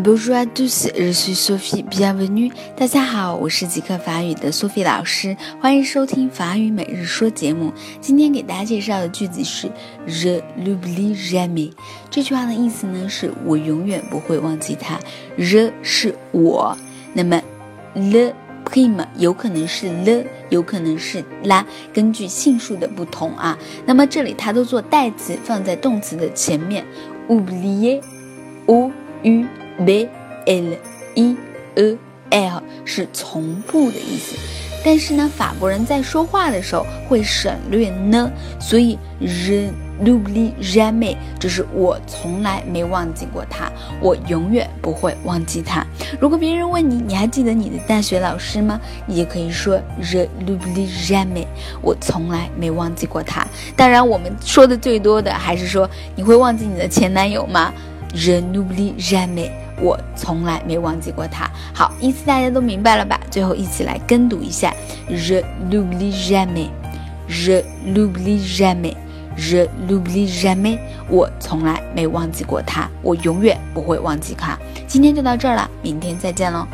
Bonjour à tous, je suis Sophie. Bienvenue. 大家好，我是极客法语的 Sophie 老师，欢迎收听法语每日说节目。今天给大家介绍的句子是 Je l'oublie jamais。这句话的意思呢，是我永远不会忘记他。Je 是我，那么 le prime 有可能是 le，有可能是 la，根据性数的不同啊。那么这里它都做代词，放在动词的前面。oublier，o u b l e l 是从不的意思，但是呢，法国人在说话的时候会省略呢，所以 je n'oublie jamais，就是我从来没忘记过他，我永远不会忘记他。如果别人问你，你还记得你的大学老师吗？你也可以说 je n'oublie jamais，我从来没忘记过他。当然，我们说的最多的还是说你会忘记你的前男友吗？je n'oublie jamais。我从来没忘记过他。好，意思大家都明白了吧？最后一起来跟读一下：Je l'oublie jamais，je l'oublie jamais，je l'oublie jamais。我从来没忘记过他，我永远不会忘记他。今天就到这儿了，明天再见喽。